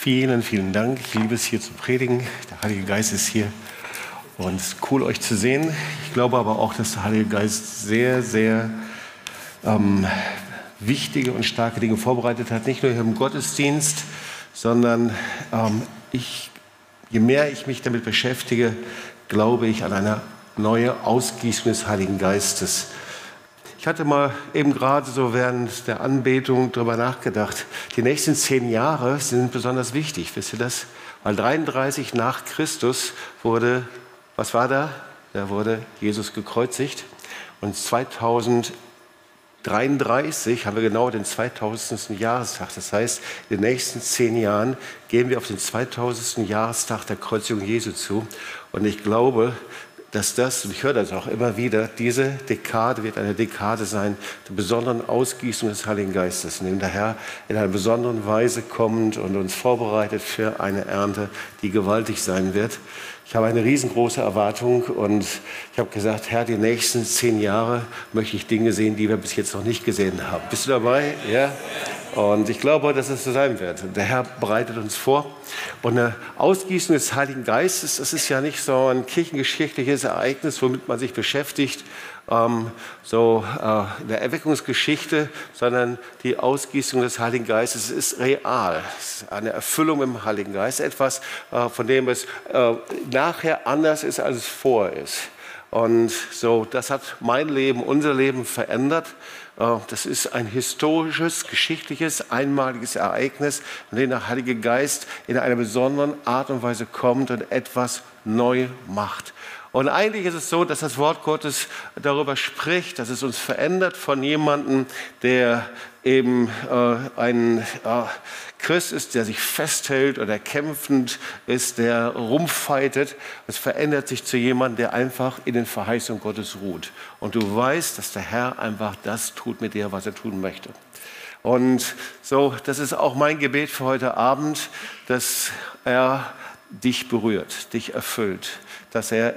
Vielen, vielen Dank. Ich liebe es hier zu predigen. Der Heilige Geist ist hier und es ist cool, euch zu sehen. Ich glaube aber auch, dass der Heilige Geist sehr, sehr ähm, wichtige und starke Dinge vorbereitet hat. Nicht nur hier im Gottesdienst, sondern ähm, ich, je mehr ich mich damit beschäftige, glaube ich an eine neue Ausgießung des Heiligen Geistes. Ich hatte mal eben gerade so während der Anbetung darüber nachgedacht. Die nächsten zehn Jahre sind besonders wichtig. Wisst ihr das? Weil 33 nach Christus wurde, was war da? Da wurde Jesus gekreuzigt. Und 2033 haben wir genau den 2000. Jahrestag. Das heißt, in den nächsten zehn Jahren gehen wir auf den 2000. Jahrestag der Kreuzigung Jesu zu. Und ich glaube, dass das, und ich höre das auch immer wieder, diese Dekade wird eine Dekade sein der besonderen Ausgießung des Heiligen Geistes, in dem der Herr in einer besonderen Weise kommt und uns vorbereitet für eine Ernte, die gewaltig sein wird. Ich habe eine riesengroße Erwartung und ich habe gesagt, Herr, die nächsten zehn Jahre möchte ich Dinge sehen, die wir bis jetzt noch nicht gesehen haben. Bist du dabei? Ja? Und ich glaube, dass es so sein wird. Der Herr bereitet uns vor. Und eine Ausgießung des Heiligen Geistes, das ist ja nicht so ein kirchengeschichtliches Ereignis, womit man sich beschäftigt, ähm, so äh, in der Erweckungsgeschichte, sondern die Ausgießung des Heiligen Geistes ist real. Es ist eine Erfüllung im Heiligen Geist, etwas, äh, von dem es äh, nachher anders ist, als es vor ist. Und so, das hat mein Leben, unser Leben verändert. Äh, das ist ein historisches, geschichtliches, einmaliges Ereignis, in dem der Heilige Geist in einer besonderen Art und Weise kommt und etwas neu macht. Und eigentlich ist es so, dass das Wort Gottes darüber spricht, dass es uns verändert von jemandem, der eben äh, ein äh, Christ ist, der sich festhält oder kämpfend ist, der rumfeitet. Es verändert sich zu jemandem, der einfach in den Verheißungen Gottes ruht. Und du weißt, dass der Herr einfach das tut mit dir, was er tun möchte. Und so, das ist auch mein Gebet für heute Abend, dass er dich berührt, dich erfüllt, dass er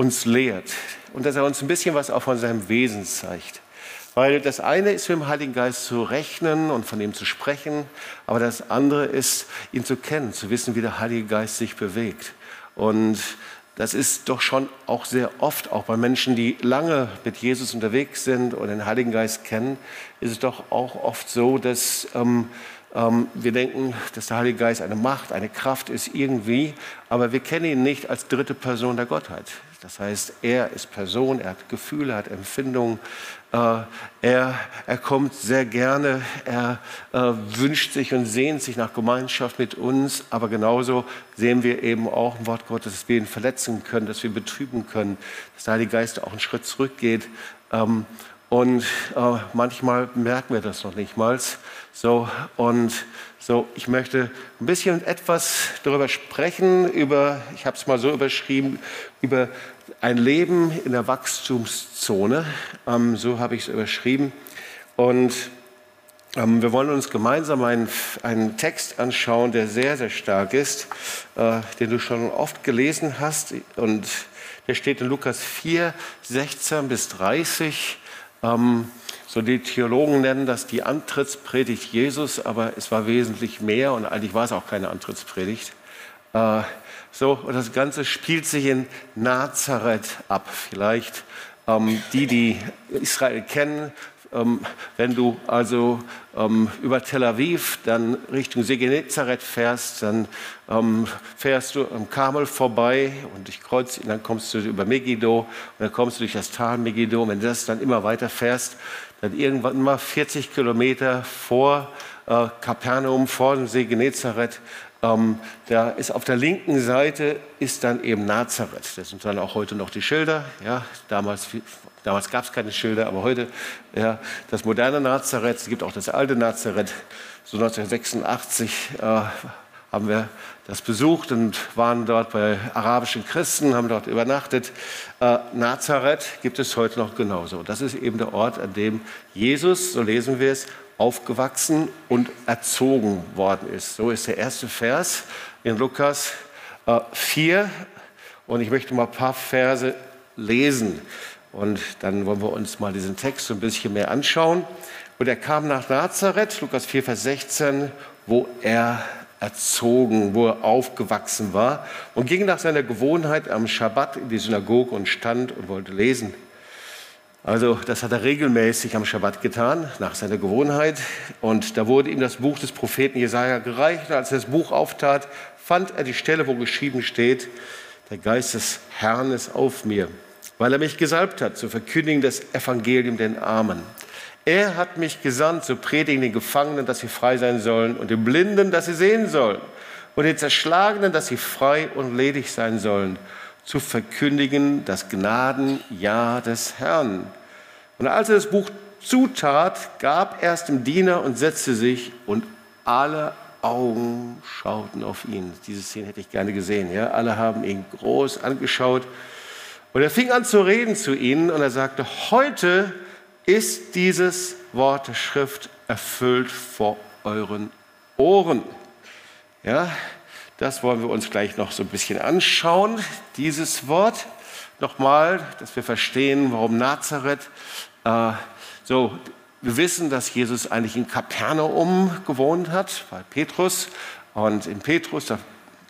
uns lehrt und dass er uns ein bisschen was auch von seinem Wesen zeigt. Weil das eine ist mit dem Heiligen Geist zu rechnen und von ihm zu sprechen, aber das andere ist, ihn zu kennen, zu wissen, wie der Heilige Geist sich bewegt. Und das ist doch schon auch sehr oft, auch bei Menschen, die lange mit Jesus unterwegs sind und den Heiligen Geist kennen, ist es doch auch oft so, dass ähm, ähm, wir denken, dass der Heilige Geist eine Macht, eine Kraft ist irgendwie, aber wir kennen ihn nicht als dritte Person der Gottheit. Das heißt, er ist Person, er hat Gefühle, er hat Empfindungen, äh, er, er kommt sehr gerne, er äh, wünscht sich und sehnt sich nach Gemeinschaft mit uns, aber genauso sehen wir eben auch im Wort Gottes, dass wir ihn verletzen können, dass wir betrüben können, dass der Heilige Geist auch einen Schritt zurückgeht. Ähm, und äh, manchmal merken wir das noch nicht mal. So, und so, ich möchte ein bisschen etwas darüber sprechen, über, ich habe es mal so überschrieben, über ein Leben in der Wachstumszone. Ähm, so habe ich es überschrieben. Und ähm, wir wollen uns gemeinsam einen, einen, Text anschauen, der sehr, sehr stark ist, äh, den du schon oft gelesen hast. Und der steht in Lukas 4, 16 bis 30. Ähm, so die Theologen nennen das die Antrittspredigt Jesus, aber es war wesentlich mehr und eigentlich war es auch keine Antrittspredigt. Äh, so, und das Ganze spielt sich in Nazareth ab. Vielleicht ähm, die, die Israel kennen, ähm, wenn du also ähm, über Tel Aviv dann Richtung See Genezareth fährst, dann ähm, fährst du am Karmel vorbei und dich kreuzt, dann kommst du über Megiddo und dann kommst du durch das Tal Megiddo. Und wenn du das dann immer weiter fährst, dann irgendwann mal 40 Kilometer vor äh, Kapernaum, vor dem See ähm, da ist auf der linken Seite ist dann eben Nazareth. Das sind dann auch heute noch die Schilder. Ja, damals damals gab es keine Schilder, aber heute ja, das moderne Nazareth. Es gibt auch das alte Nazareth. So 1986 äh, haben wir das besucht und waren dort bei arabischen Christen, haben dort übernachtet. Äh, Nazareth gibt es heute noch genauso. Das ist eben der Ort, an dem Jesus, so lesen wir es, aufgewachsen und erzogen worden ist. So ist der erste Vers in Lukas äh, 4. Und ich möchte mal ein paar Verse lesen. Und dann wollen wir uns mal diesen Text so ein bisschen mehr anschauen. Und er kam nach Nazareth, Lukas 4, Vers 16, wo er erzogen, wo er aufgewachsen war und ging nach seiner Gewohnheit am Schabbat in die Synagoge und stand und wollte lesen. Also das hat er regelmäßig am Schabbat getan, nach seiner Gewohnheit. Und da wurde ihm das Buch des Propheten Jesaja gereicht. Und als er das Buch auftat, fand er die Stelle, wo geschrieben steht, der Geist des Herrn ist auf mir, weil er mich gesalbt hat, zu verkündigen das Evangelium den Armen. Er hat mich gesandt, zu predigen den Gefangenen, dass sie frei sein sollen, und den Blinden, dass sie sehen sollen, und den Zerschlagenen, dass sie frei und ledig sein sollen, zu verkündigen das Gnadenjahr des Herrn. Und als er das Buch zutat, gab er es dem Diener und setzte sich, und alle Augen schauten auf ihn. Diese Szene hätte ich gerne gesehen. Ja? Alle haben ihn groß angeschaut. Und er fing an zu reden zu ihnen und er sagte, heute ist dieses Wort der Schrift erfüllt vor euren Ohren. Ja, das wollen wir uns gleich noch so ein bisschen anschauen, dieses Wort. Nochmal, dass wir verstehen, warum Nazareth. Äh, so, wir wissen, dass Jesus eigentlich in Kapernaum gewohnt hat, bei Petrus. Und in Petrus, da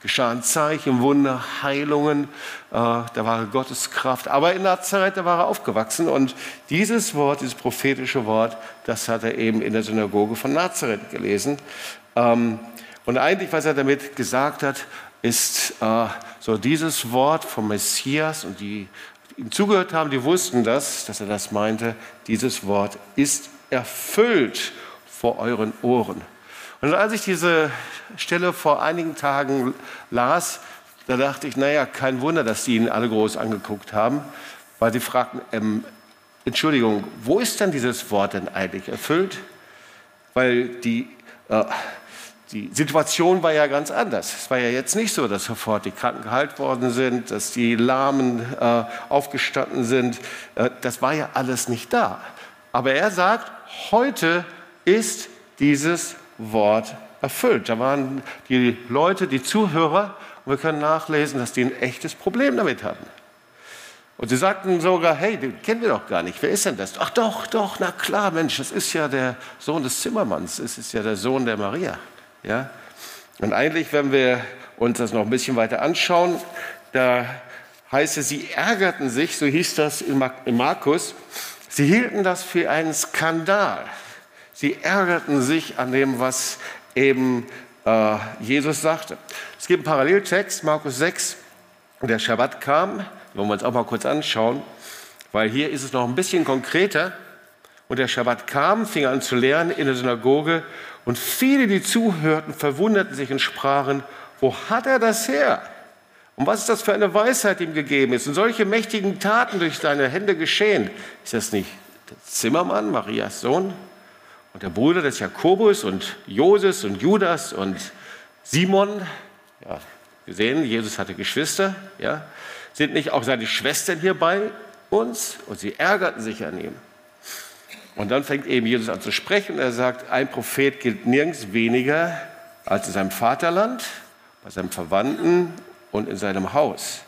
geschahen Zeichen, Wunder, Heilungen, äh, da war Gottes Kraft. Aber in Nazareth, da war er aufgewachsen und dieses Wort, dieses prophetische Wort, das hat er eben in der Synagoge von Nazareth gelesen. Ähm, und eigentlich, was er damit gesagt hat, ist äh, so dieses Wort vom Messias und die, die ihm zugehört haben, die wussten das, dass er das meinte, dieses Wort ist erfüllt vor euren Ohren. Und als ich diese Stelle vor einigen Tagen las, da dachte ich, naja, kein Wunder, dass die ihn alle groß angeguckt haben, weil sie fragten, ähm, Entschuldigung, wo ist denn dieses Wort denn eigentlich erfüllt? Weil die, äh, die Situation war ja ganz anders. Es war ja jetzt nicht so, dass sofort die Kranken geheilt worden sind, dass die Lahmen äh, aufgestanden sind. Äh, das war ja alles nicht da. Aber er sagt, heute ist dieses Wort erfüllt. Da waren die Leute, die Zuhörer, und wir können nachlesen, dass die ein echtes Problem damit hatten. Und sie sagten sogar, hey, den kennen wir doch gar nicht. Wer ist denn das? Ach doch, doch, na klar, Mensch, das ist ja der Sohn des Zimmermanns. Es ist ja der Sohn der Maria. Ja? Und eigentlich, wenn wir uns das noch ein bisschen weiter anschauen, da heißt es, sie ärgerten sich, so hieß das in Markus, sie hielten das für einen Skandal. Sie ärgerten sich an dem, was eben äh, Jesus sagte. Es gibt einen Paralleltext, Markus 6, der Schabbat kam, wollen wir uns auch mal kurz anschauen, weil hier ist es noch ein bisschen konkreter. Und der Schabbat kam, fing an zu lernen in der Synagoge und viele, die zuhörten, verwunderten sich und sprachen, wo hat er das her? Und was ist das für eine Weisheit, die ihm gegeben ist? Und solche mächtigen Taten durch seine Hände geschehen. Ist das nicht der Zimmermann, Marias Sohn? Und der Bruder des Jakobus und Joses und Judas und Simon, ja, wir sehen, Jesus hatte Geschwister, ja, sind nicht auch seine Schwestern hier bei uns? Und sie ärgerten sich an ihm. Und dann fängt eben Jesus an zu sprechen und er sagt, ein Prophet gilt nirgends weniger als in seinem Vaterland, bei seinem Verwandten und in seinem Haus.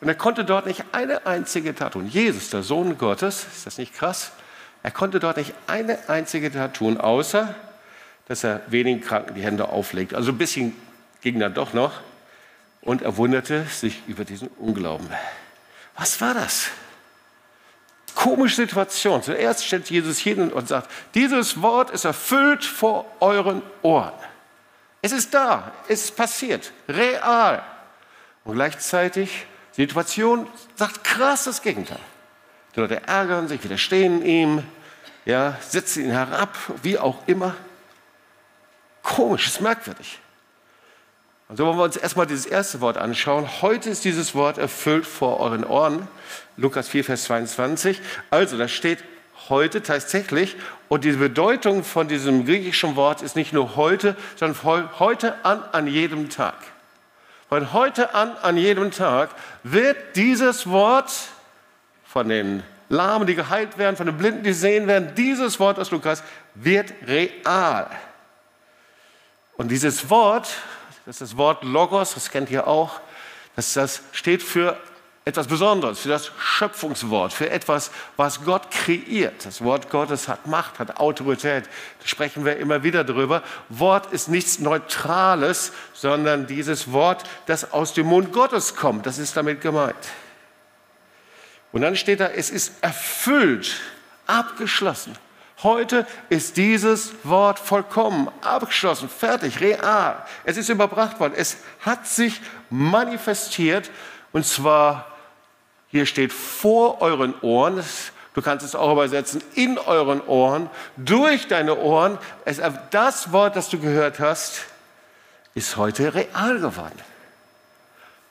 Und er konnte dort nicht eine einzige Tat tun. Jesus, der Sohn Gottes, ist das nicht krass? Er konnte dort nicht eine einzige Tat tun, außer dass er wenigen Kranken die Hände auflegt. Also ein bisschen ging dann doch noch. Und er wunderte sich über diesen Unglauben. Was war das? Komische Situation. Zuerst stellt Jesus hin und sagt, dieses Wort ist erfüllt vor euren Ohren. Es ist da, es ist passiert, real. Und gleichzeitig, die Situation sagt krass das Gegenteil. Die Leute ärgern sich, widerstehen ihm, ja, setzen ihn herab, wie auch immer. Komisch, ist merkwürdig. Und so wollen wir uns erstmal dieses erste Wort anschauen. Heute ist dieses Wort erfüllt vor euren Ohren. Lukas 4, Vers 22. Also, da steht heute tatsächlich. Und die Bedeutung von diesem griechischen Wort ist nicht nur heute, sondern von heute an, an jedem Tag. Von heute an, an jedem Tag wird dieses Wort von den Lahmen, die geheilt werden, von den Blinden, die sehen werden. Dieses Wort aus Lukas wird real. Und dieses Wort, das ist das Wort Logos, das kennt ihr auch, das, das steht für etwas Besonderes, für das Schöpfungswort, für etwas, was Gott kreiert. Das Wort Gottes hat Macht, hat Autorität. Da sprechen wir immer wieder drüber. Wort ist nichts Neutrales, sondern dieses Wort, das aus dem Mund Gottes kommt. Das ist damit gemeint. Und dann steht da, es ist erfüllt, abgeschlossen. Heute ist dieses Wort vollkommen, abgeschlossen, fertig, real. Es ist überbracht worden. Es hat sich manifestiert und zwar hier steht vor euren Ohren. Du kannst es auch übersetzen in euren Ohren, durch deine Ohren. Es, das Wort, das du gehört hast, ist heute real geworden.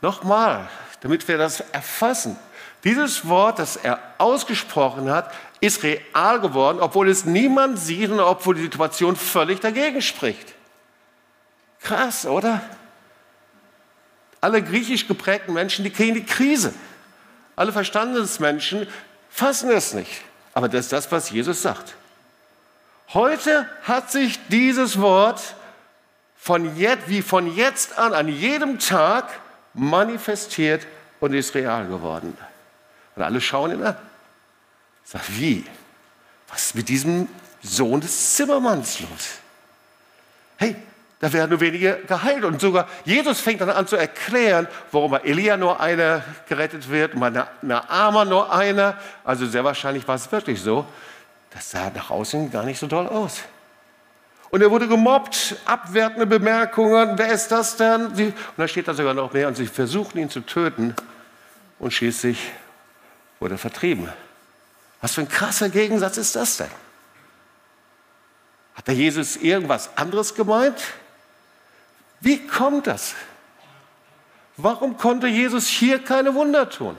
Nochmal, damit wir das erfassen. Dieses Wort, das er ausgesprochen hat, ist real geworden, obwohl es niemand sieht und obwohl die Situation völlig dagegen spricht. Krass, oder? Alle griechisch geprägten Menschen, die kriegen die Krise. Alle Verstandesmenschen fassen es nicht. Aber das ist das, was Jesus sagt. Heute hat sich dieses Wort von jetzt, wie von jetzt an, an jedem Tag manifestiert und ist real geworden. Und alle schauen ihn an. Sagt, wie? Was ist mit diesem Sohn des Zimmermanns los? Hey, da werden nur wenige geheilt. Und sogar Jesus fängt dann an zu erklären, warum bei Elia nur einer gerettet wird und bei Naama nur einer. Also sehr wahrscheinlich war es wirklich so. Das sah nach außen gar nicht so doll aus. Und er wurde gemobbt, abwertende Bemerkungen, wer ist das denn? Und da steht da sogar noch mehr, und sie versuchten ihn zu töten und schließlich wurde er vertrieben. Was für ein krasser Gegensatz ist das denn? Hat der Jesus irgendwas anderes gemeint? Wie kommt das? Warum konnte Jesus hier keine Wunder tun?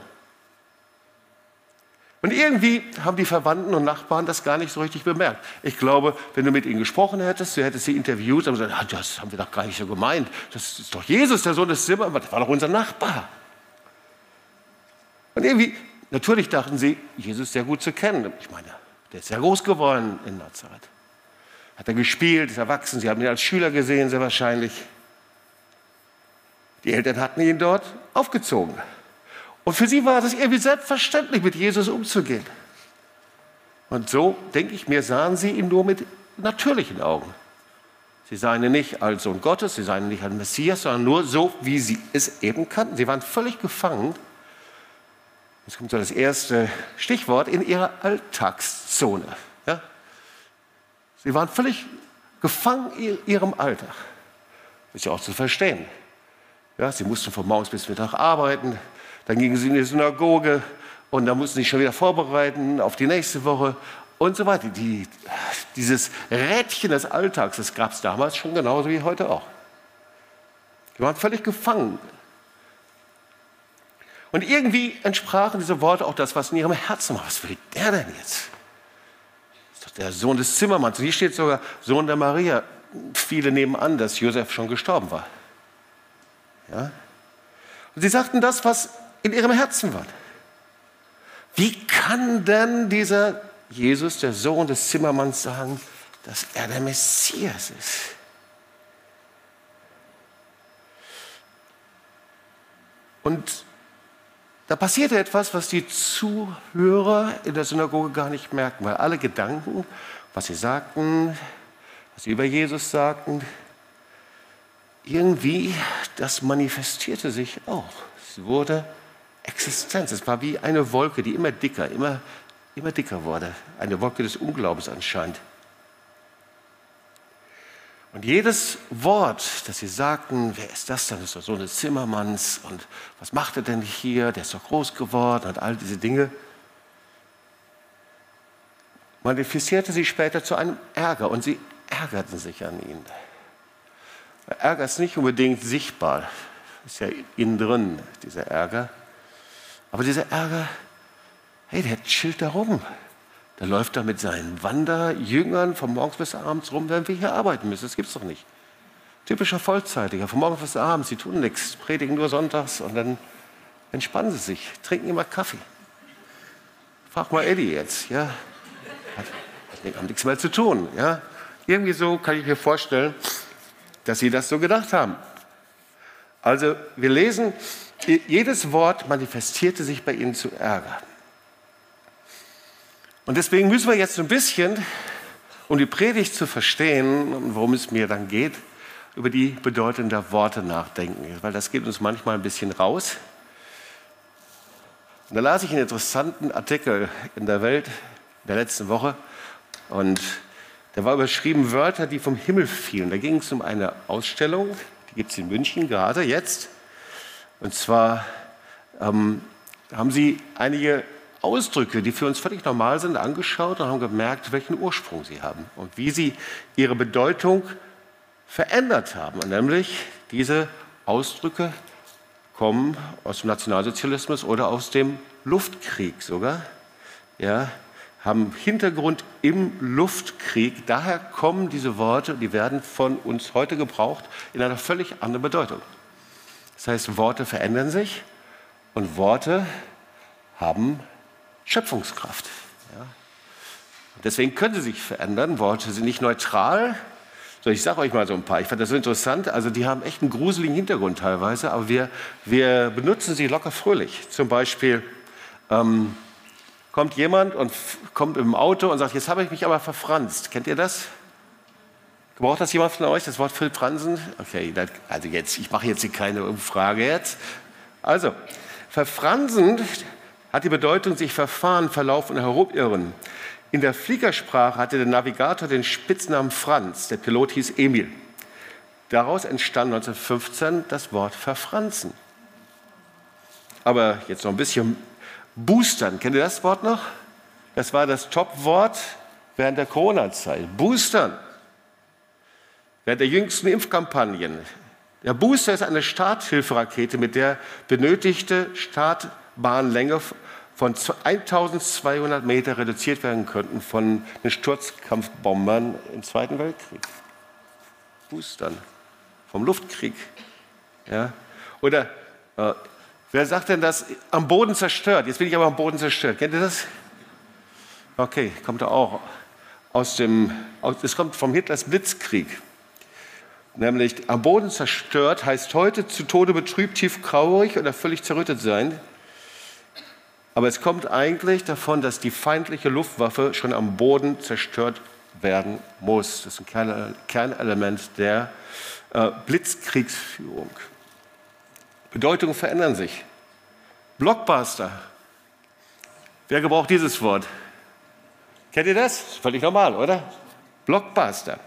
Und irgendwie haben die Verwandten und Nachbarn das gar nicht so richtig bemerkt. Ich glaube, wenn du mit ihnen gesprochen hättest, du hättest sie interviewt, aber gesagt, ah, das haben wir doch gar nicht so gemeint. Das ist doch Jesus, der Sohn des Zimmer, das war doch unser Nachbar. Und irgendwie, natürlich dachten sie, Jesus sehr gut zu kennen. Ich meine, der ist sehr groß geworden in Nazareth. Hat er gespielt, ist erwachsen, sie haben ihn als Schüler gesehen, sehr wahrscheinlich. Die Eltern hatten ihn dort aufgezogen. Und für sie war es irgendwie selbstverständlich, mit Jesus umzugehen. Und so, denke ich mir, sahen sie ihn nur mit natürlichen Augen. Sie sahen ihn nicht als Sohn Gottes, sie sahen ihn nicht als Messias, sondern nur so, wie sie es eben kannten. Sie waren völlig gefangen. Jetzt kommt so das erste Stichwort in ihrer Alltagszone. Ja? Sie waren völlig gefangen in ihrem Alltag. Ist ja auch zu verstehen. Ja, sie mussten von morgens bis Mittag arbeiten, dann gingen sie in die Synagoge und dann mussten sie sich schon wieder vorbereiten auf die nächste Woche und so weiter. Die, dieses Rädchen des Alltags, das gab es damals schon genauso wie heute auch. Die waren völlig gefangen. Und irgendwie entsprachen diese Worte auch das, was in ihrem Herzen war. Was will der denn jetzt? Ist doch der Sohn des Zimmermanns. Und hier steht sogar Sohn der Maria. Viele nehmen an, dass Josef schon gestorben war. Ja? Und sie sagten das, was in ihrem Herzen war. Wie kann denn dieser Jesus, der Sohn des Zimmermanns, sagen, dass er der Messias ist? Und da passierte etwas, was die Zuhörer in der Synagoge gar nicht merken, weil alle Gedanken, was sie sagten, was sie über Jesus sagten, irgendwie, das manifestierte sich auch. Es wurde Existenz. Es war wie eine Wolke, die immer dicker, immer, immer dicker wurde. Eine Wolke des Unglaubens anscheinend. Und jedes Wort, das sie sagten, wer ist das denn? Das ist doch so eine Zimmermanns und was macht er denn hier? Der ist doch groß geworden und all diese Dinge, manifestierte sich später zu einem Ärger und sie ärgerten sich an ihn. Ärger ist nicht unbedingt sichtbar, ist ja innen drin, dieser Ärger. Aber dieser Ärger, hey, der chillt da rum. Der läuft da mit seinen Wanderjüngern von morgens bis abends rum, während wir hier arbeiten müssen. Das gibt's doch nicht. Typischer Vollzeitiger, von morgens bis abends, sie tun nichts, predigen nur sonntags und dann entspannen sie sich, trinken immer Kaffee. Frag mal Eddie jetzt, ja. Hat, haben nichts mehr zu tun, ja. Irgendwie so kann ich mir vorstellen, dass sie das so gedacht haben. Also wir lesen jedes Wort manifestierte sich bei ihnen zu Ärger. Und deswegen müssen wir jetzt ein bisschen, um die Predigt zu verstehen und worum es mir dann geht, über die Bedeutung der Worte nachdenken, weil das geht uns manchmal ein bisschen raus. Und da las ich einen interessanten Artikel in der Welt der letzten Woche und der war überschrieben Wörter, die vom Himmel fielen. Da ging es um eine Ausstellung, die gibt es in München gerade jetzt. Und zwar ähm, haben sie einige Ausdrücke, die für uns völlig normal sind, angeschaut und haben gemerkt, welchen Ursprung sie haben und wie sie ihre Bedeutung verändert haben. Und nämlich diese Ausdrücke kommen aus dem Nationalsozialismus oder aus dem Luftkrieg sogar. Ja, haben Hintergrund im Luftkrieg. Daher kommen diese Worte, die werden von uns heute gebraucht, in einer völlig anderen Bedeutung. Das heißt, Worte verändern sich und Worte haben Schöpfungskraft. Ja. Deswegen können sie sich verändern. Worte sind nicht neutral. So, ich sage euch mal so ein paar. Ich fand das so interessant. Also die haben echt einen gruseligen Hintergrund teilweise, aber wir, wir benutzen sie locker fröhlich. Zum Beispiel ähm, kommt jemand und kommt im Auto und sagt, jetzt habe ich mich aber verfranst. Kennt ihr das? Braucht das jemand von euch, das Wort Verfransen? Okay, also jetzt, ich mache jetzt hier keine Umfrage jetzt. Also, verfransen hat die Bedeutung sich verfahren, verlaufen und herumirren. In der Fliegersprache hatte der Navigator den Spitznamen Franz, der Pilot hieß Emil. Daraus entstand 1915 das Wort verfranzen. Aber jetzt noch ein bisschen boostern. Kennt ihr das Wort noch? Das war das Top-Wort während der Corona-Zeit. Boostern. Während der jüngsten Impfkampagnen. Der Booster ist eine Starthilferakete, mit der benötigte Start Bahnlänge von 1200 Meter reduziert werden könnten von den Sturzkampfbombern im Zweiten Weltkrieg. Boostern vom Luftkrieg. Ja? Oder äh, wer sagt denn das? Am Boden zerstört. Jetzt bin ich aber am Boden zerstört. Kennt ihr das? Okay, kommt da auch aus dem, das kommt vom Hitlers Blitzkrieg. Nämlich am Boden zerstört heißt heute zu Tode betrübt, tief traurig oder völlig zerrüttet sein. Aber es kommt eigentlich davon, dass die feindliche Luftwaffe schon am Boden zerstört werden muss. Das ist ein Kernelement der äh, Blitzkriegsführung. Bedeutungen verändern sich. Blockbuster. Wer gebraucht dieses Wort? Kennt ihr das? Völlig normal, oder? Blockbuster.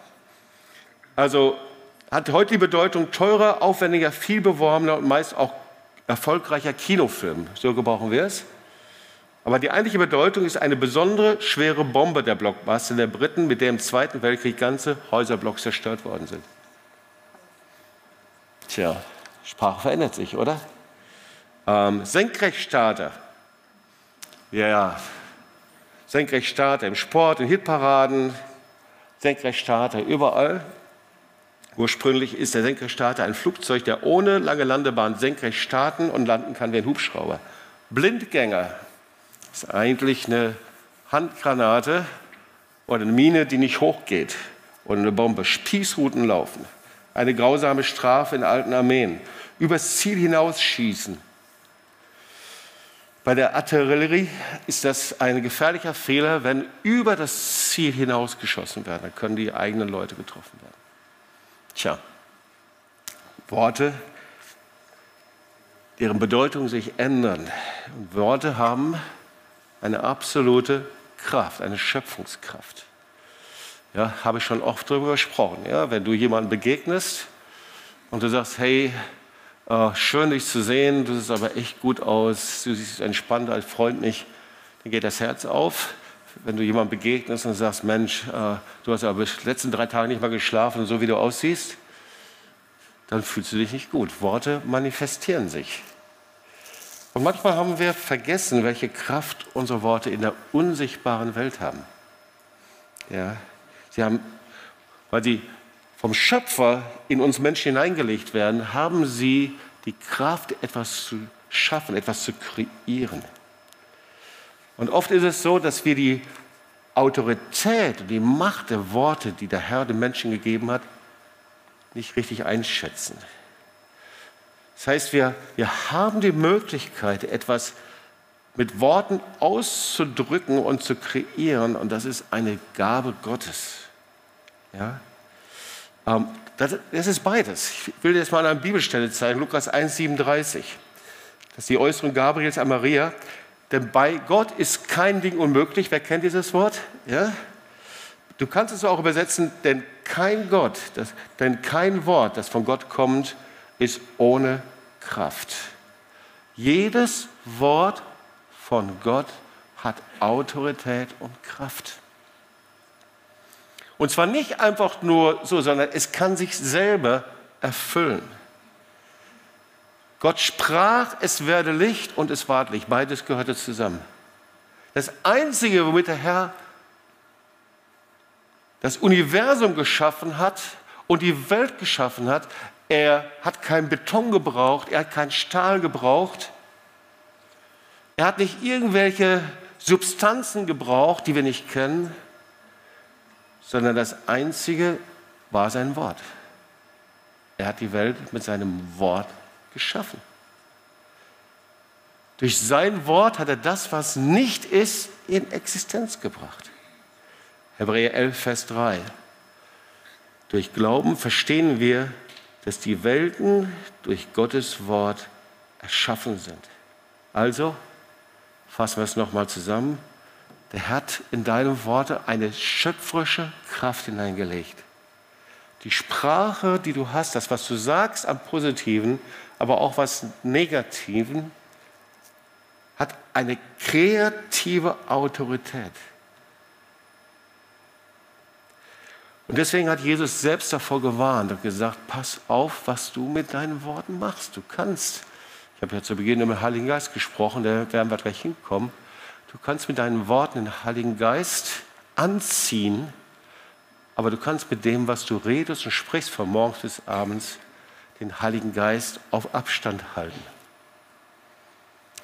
Also hat heute die Bedeutung teurer, aufwendiger, viel beworbener und meist auch erfolgreicher Kinofilm. So gebrauchen wir es. Aber die eigentliche Bedeutung ist eine besondere schwere Bombe der Blockbuster der Briten, mit der im Zweiten Weltkrieg ganze Häuserblocks zerstört worden sind. Tja, Sprache verändert sich, oder? Ähm, Senkrechtstarter. Ja, ja. Senkrechtstarter im Sport, in Hitparaden, Senkrechtstarter überall. Ursprünglich ist der Senkrechtstarter ein Flugzeug, der ohne lange Landebahn senkrecht starten und landen kann wie ein Hubschrauber. Blindgänger ist eigentlich eine Handgranate oder eine Mine, die nicht hochgeht oder eine Bombe. Spießruten laufen. Eine grausame Strafe in alten Armeen. Übers Ziel hinausschießen. Bei der Artillerie ist das ein gefährlicher Fehler, wenn über das Ziel hinausgeschossen werden. Dann können die eigenen Leute getroffen werden. Tja, Worte, deren Bedeutung sich ändern. Worte haben eine absolute Kraft, eine Schöpfungskraft. Ja, habe ich schon oft darüber gesprochen. Ja, wenn du jemandem begegnest und du sagst, hey, äh, schön dich zu sehen, du siehst aber echt gut aus, du siehst entspannt, als freundlich, dann geht das Herz auf. Wenn du jemandem begegnest und sagst, Mensch, äh, du hast aber die letzten drei Tage nicht mal geschlafen, so wie du aussiehst, dann fühlst du dich nicht gut. Worte manifestieren sich. Und manchmal haben wir vergessen, welche Kraft unsere Worte in der unsichtbaren Welt haben. Ja, sie haben, weil sie vom Schöpfer in uns Menschen hineingelegt werden, haben sie die Kraft, etwas zu schaffen, etwas zu kreieren. Und oft ist es so, dass wir die Autorität die Macht der Worte, die der Herr dem Menschen gegeben hat, nicht richtig einschätzen. Das heißt, wir, wir haben die Möglichkeit, etwas mit Worten auszudrücken und zu kreieren. Und das ist eine Gabe Gottes. Ja? Ähm, das, das, ist beides. Ich will jetzt mal eine Bibelstelle zeigen, Lukas 1,37. Das ist die Äußerung Gabriels an Maria. Denn bei Gott ist kein Ding unmöglich. Wer kennt dieses Wort? Ja? Du kannst es auch übersetzen, denn kein Gott, das, denn kein Wort, das von Gott kommt, ist ohne Kraft. Jedes Wort von Gott hat Autorität und Kraft. Und zwar nicht einfach nur so, sondern es kann sich selber erfüllen. Gott sprach, es werde Licht und es ward Licht. Beides gehörte zusammen. Das Einzige, womit der Herr das Universum geschaffen hat und die Welt geschaffen hat, er hat keinen Beton gebraucht, er hat keinen Stahl gebraucht, er hat nicht irgendwelche Substanzen gebraucht, die wir nicht kennen, sondern das Einzige war sein Wort. Er hat die Welt mit seinem Wort geschaffen. Durch sein Wort hat er das, was nicht ist, in Existenz gebracht. Hebräer 11, Vers 3. Durch Glauben verstehen wir, dass die Welten durch Gottes Wort erschaffen sind. Also, fassen wir es nochmal zusammen. Der hat in deine Worte eine schöpferische Kraft hineingelegt. Die Sprache, die du hast, das, was du sagst am Positiven, aber auch was Negativen, hat eine kreative Autorität. Und deswegen hat Jesus selbst davor gewarnt und gesagt, pass auf, was du mit deinen Worten machst. Du kannst, ich habe ja zu Beginn über den Heiligen Geist gesprochen, da werden wir gleich hinkommen, du kannst mit deinen Worten den Heiligen Geist anziehen, aber du kannst mit dem, was du redest und sprichst von morgens bis abends, den Heiligen Geist auf Abstand halten.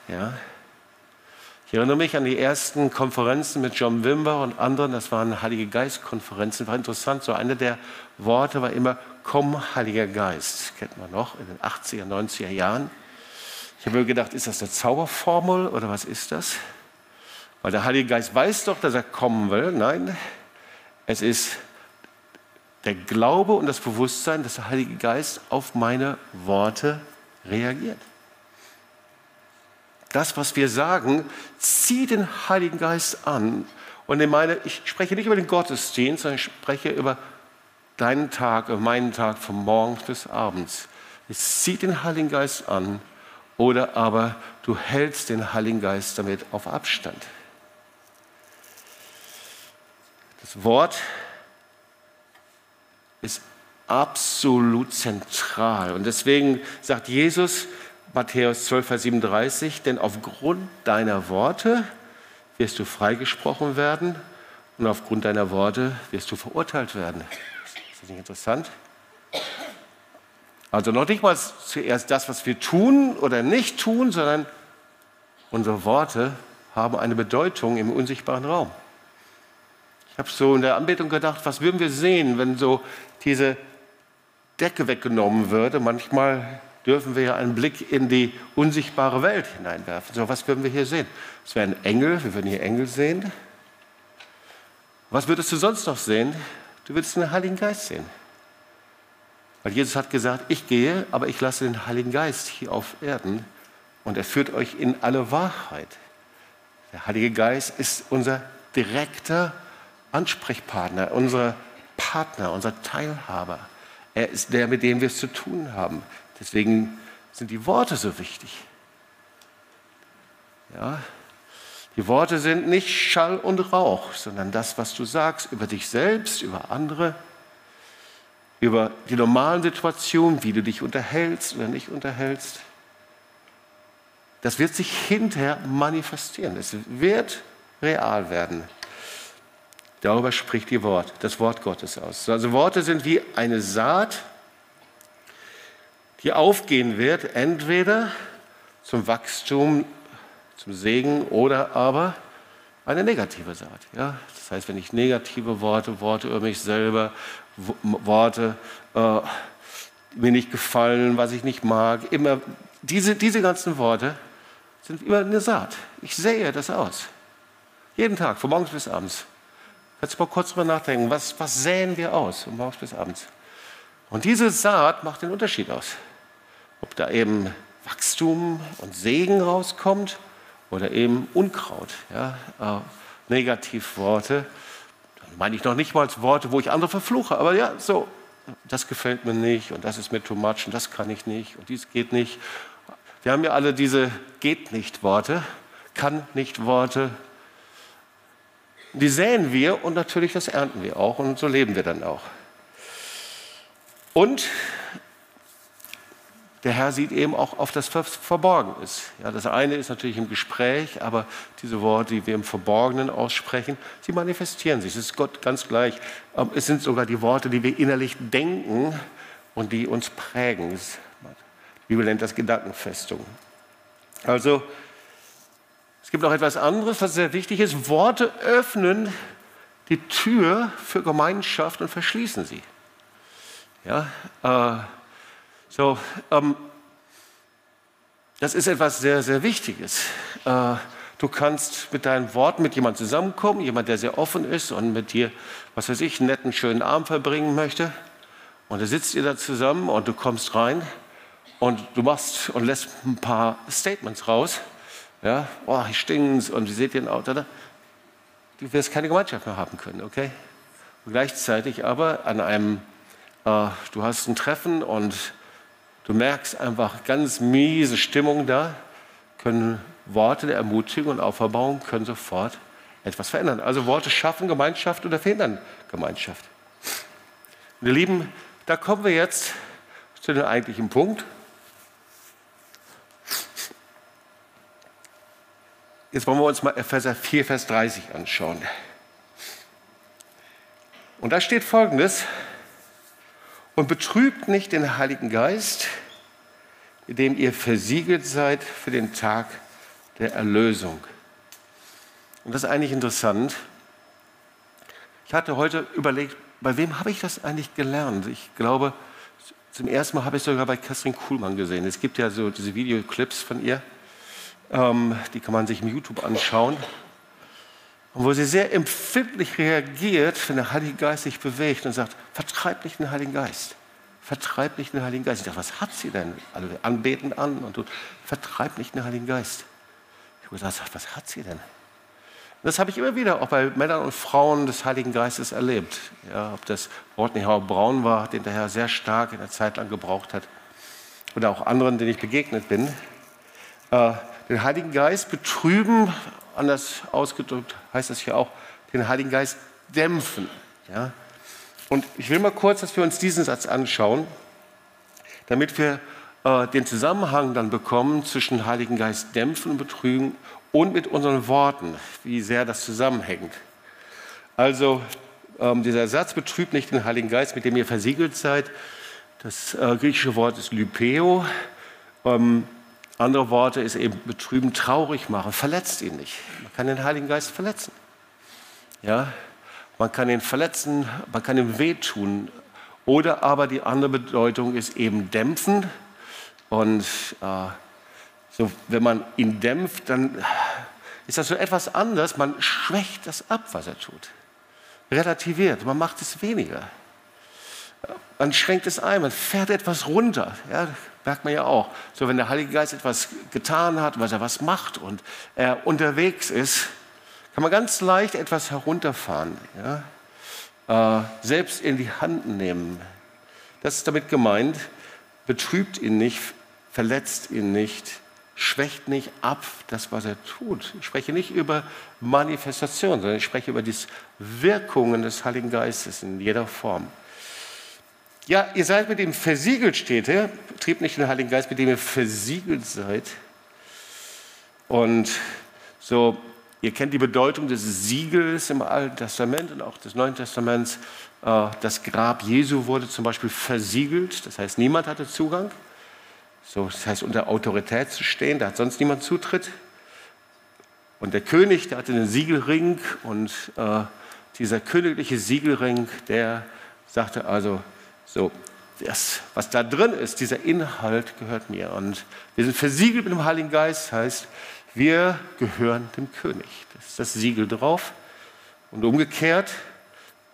Ja, ich erinnere mich an die ersten Konferenzen mit John Wimber und anderen, das waren Heilige Geist-Konferenzen, war interessant. So eine der Worte war immer, komm, Heiliger Geist. Kennt man noch in den 80er, 90er Jahren. Ich habe mir gedacht, ist das eine Zauberformel oder was ist das? Weil der Heilige Geist weiß doch, dass er kommen will. Nein, es ist der Glaube und das Bewusstsein, dass der Heilige Geist auf meine Worte reagiert das, was wir sagen, zieht den Heiligen Geist an. Und ich meine, ich spreche nicht über den Gottesdienst, sondern ich spreche über deinen Tag, über meinen Tag von morgens bis abends. Es zieht den Heiligen Geist an oder aber du hältst den Heiligen Geist damit auf Abstand. Das Wort ist absolut zentral. Und deswegen sagt Jesus, Matthäus 12, Vers 37, denn aufgrund deiner Worte wirst du freigesprochen werden und aufgrund deiner Worte wirst du verurteilt werden. Ist das nicht interessant? Also noch nicht mal zuerst das, was wir tun oder nicht tun, sondern unsere Worte haben eine Bedeutung im unsichtbaren Raum. Ich habe so in der Anbetung gedacht, was würden wir sehen, wenn so diese Decke weggenommen würde? Manchmal dürfen wir ja einen Blick in die unsichtbare Welt hineinwerfen. So, was würden wir hier sehen? Es wären Engel, wir würden hier Engel sehen. Was würdest du sonst noch sehen? Du würdest den Heiligen Geist sehen. Weil Jesus hat gesagt, ich gehe, aber ich lasse den Heiligen Geist hier auf Erden und er führt euch in alle Wahrheit. Der Heilige Geist ist unser direkter Ansprechpartner, unser Partner, unser Teilhaber. Er ist der, mit dem wir es zu tun haben. Deswegen sind die Worte so wichtig. Ja, die Worte sind nicht Schall und Rauch, sondern das, was du sagst über dich selbst, über andere, über die normalen Situationen, wie du dich unterhältst oder nicht unterhältst. Das wird sich hinterher manifestieren. Es wird real werden. Darüber spricht die Wort, das Wort Gottes aus. Also Worte sind wie eine Saat, die aufgehen wird, entweder zum Wachstum, zum Segen oder aber eine negative Saat. Ja? Das heißt, wenn ich negative Worte, Worte über mich selber, Worte, äh, mir nicht gefallen, was ich nicht mag. Immer diese, diese ganzen Worte sind immer eine Saat. Ich sähe das aus. Jeden Tag, von morgens bis abends. Kannst du mal kurz drüber nachdenken, was, was säen wir aus von morgens bis abends? Und diese Saat macht den Unterschied aus. Ob da eben Wachstum und Segen rauskommt oder eben Unkraut, ja, äh, Negativworte. Dann meine ich noch nicht mal Worte, wo ich andere verfluche, aber ja, so, das gefällt mir nicht und das ist mir too much und das kann ich nicht und dies geht nicht. Wir haben ja alle diese geht nicht Worte, kann nicht Worte. Die säen wir und natürlich das ernten wir auch und so leben wir dann auch. Und der Herr sieht eben auch auf das, was verborgen ist. Ja, das eine ist natürlich im Gespräch, aber diese Worte, die wir im Verborgenen aussprechen, sie manifestieren sich. Es ist Gott ganz gleich. Ähm, es sind sogar die Worte, die wir innerlich denken und die uns prägen. Die Bibel nennt das Gedankenfestung. Also, es gibt noch etwas anderes, was sehr wichtig ist. Worte öffnen die Tür für Gemeinschaft und verschließen sie. Ja, äh, so, ähm, das ist etwas sehr, sehr Wichtiges. Äh, du kannst mit deinen Worten mit jemandem zusammenkommen, jemand, der sehr offen ist und mit dir, was weiß ich, einen netten, schönen Abend verbringen möchte. Und da sitzt ihr da zusammen und du kommst rein und du machst und lässt ein paar Statements raus. Ja, oh, ich stinkt's und wie seht ihr ein Auto? Du wirst keine Gemeinschaft mehr haben können, okay? Und gleichzeitig aber an einem, äh, du hast ein Treffen und Du merkst einfach ganz miese Stimmung da, können Worte der Ermutigung und Auferbauung können sofort etwas verändern. Also Worte schaffen Gemeinschaft oder verhindern Gemeinschaft. Ihr Lieben, da kommen wir jetzt zu dem eigentlichen Punkt. Jetzt wollen wir uns mal Epheser 4, Vers 30 anschauen. Und da steht folgendes, und betrübt nicht den Heiligen Geist, mit dem ihr versiegelt seid für den Tag der Erlösung. Und das ist eigentlich interessant. Ich hatte heute überlegt, bei wem habe ich das eigentlich gelernt? Ich glaube, zum ersten Mal habe ich es sogar bei Katrin Kuhlmann gesehen. Es gibt ja so diese Videoclips von ihr, ähm, die kann man sich im YouTube anschauen. Und wo sie sehr empfindlich reagiert, wenn der Heilige Geist sich bewegt und sagt, vertreib nicht den Heiligen Geist. Vertreib nicht den Heiligen Geist. Ich dachte, was hat sie denn? Alle anbeten an und tut, vertreib nicht den Heiligen Geist. Ich habe gesagt, was hat sie denn? Das habe ich immer wieder auch bei Männern und Frauen des Heiligen Geistes erlebt. Ja, ob das Rodney Howard Braun war, den der Herr sehr stark in der Zeit lang gebraucht hat, oder auch anderen, denen ich begegnet bin. Äh, den Heiligen Geist betrüben anders ausgedrückt heißt das hier auch, den Heiligen Geist dämpfen. Ja? Und ich will mal kurz, dass wir uns diesen Satz anschauen, damit wir äh, den Zusammenhang dann bekommen zwischen Heiligen Geist dämpfen und betrügen und mit unseren Worten, wie sehr das zusammenhängt. Also ähm, dieser Satz betrübt nicht den Heiligen Geist, mit dem ihr versiegelt seid. Das äh, griechische Wort ist Lypeo. Ähm, andere Worte ist eben betrüben, traurig machen, verletzt ihn nicht. Man kann den Heiligen Geist verletzen. Ja, man kann ihn verletzen, man kann ihm wehtun. Oder aber die andere Bedeutung ist eben dämpfen. Und äh, so, wenn man ihn dämpft, dann ist das so etwas anders. Man schwächt das ab, was er tut. Relativiert, man macht es weniger. Man schränkt es ein, man fährt etwas runter. Ja, merkt man ja auch. So, wenn der Heilige Geist etwas getan hat, was er was macht und er unterwegs ist, kann man ganz leicht etwas herunterfahren. Ja? Äh, selbst in die Hand nehmen. Das ist damit gemeint, betrübt ihn nicht, verletzt ihn nicht, schwächt nicht ab das, was er tut. Ich spreche nicht über Manifestation, sondern ich spreche über die Wirkungen des Heiligen Geistes in jeder Form. Ja, ihr seid mit ihm versiegelt, steht hier. Trieb nicht den Heiligen Geist, mit dem ihr versiegelt seid. Und so, ihr kennt die Bedeutung des Siegels im Alten Testament und auch des Neuen Testaments. Äh, das Grab Jesu wurde zum Beispiel versiegelt, das heißt, niemand hatte Zugang. So, das heißt, unter Autorität zu stehen, da hat sonst niemand Zutritt. Und der König, der hatte einen Siegelring und äh, dieser königliche Siegelring, der sagte also, so, das, was da drin ist, dieser Inhalt gehört mir. Und wir sind versiegelt mit dem Heiligen Geist, heißt, wir gehören dem König. Das ist das Siegel drauf. Und umgekehrt,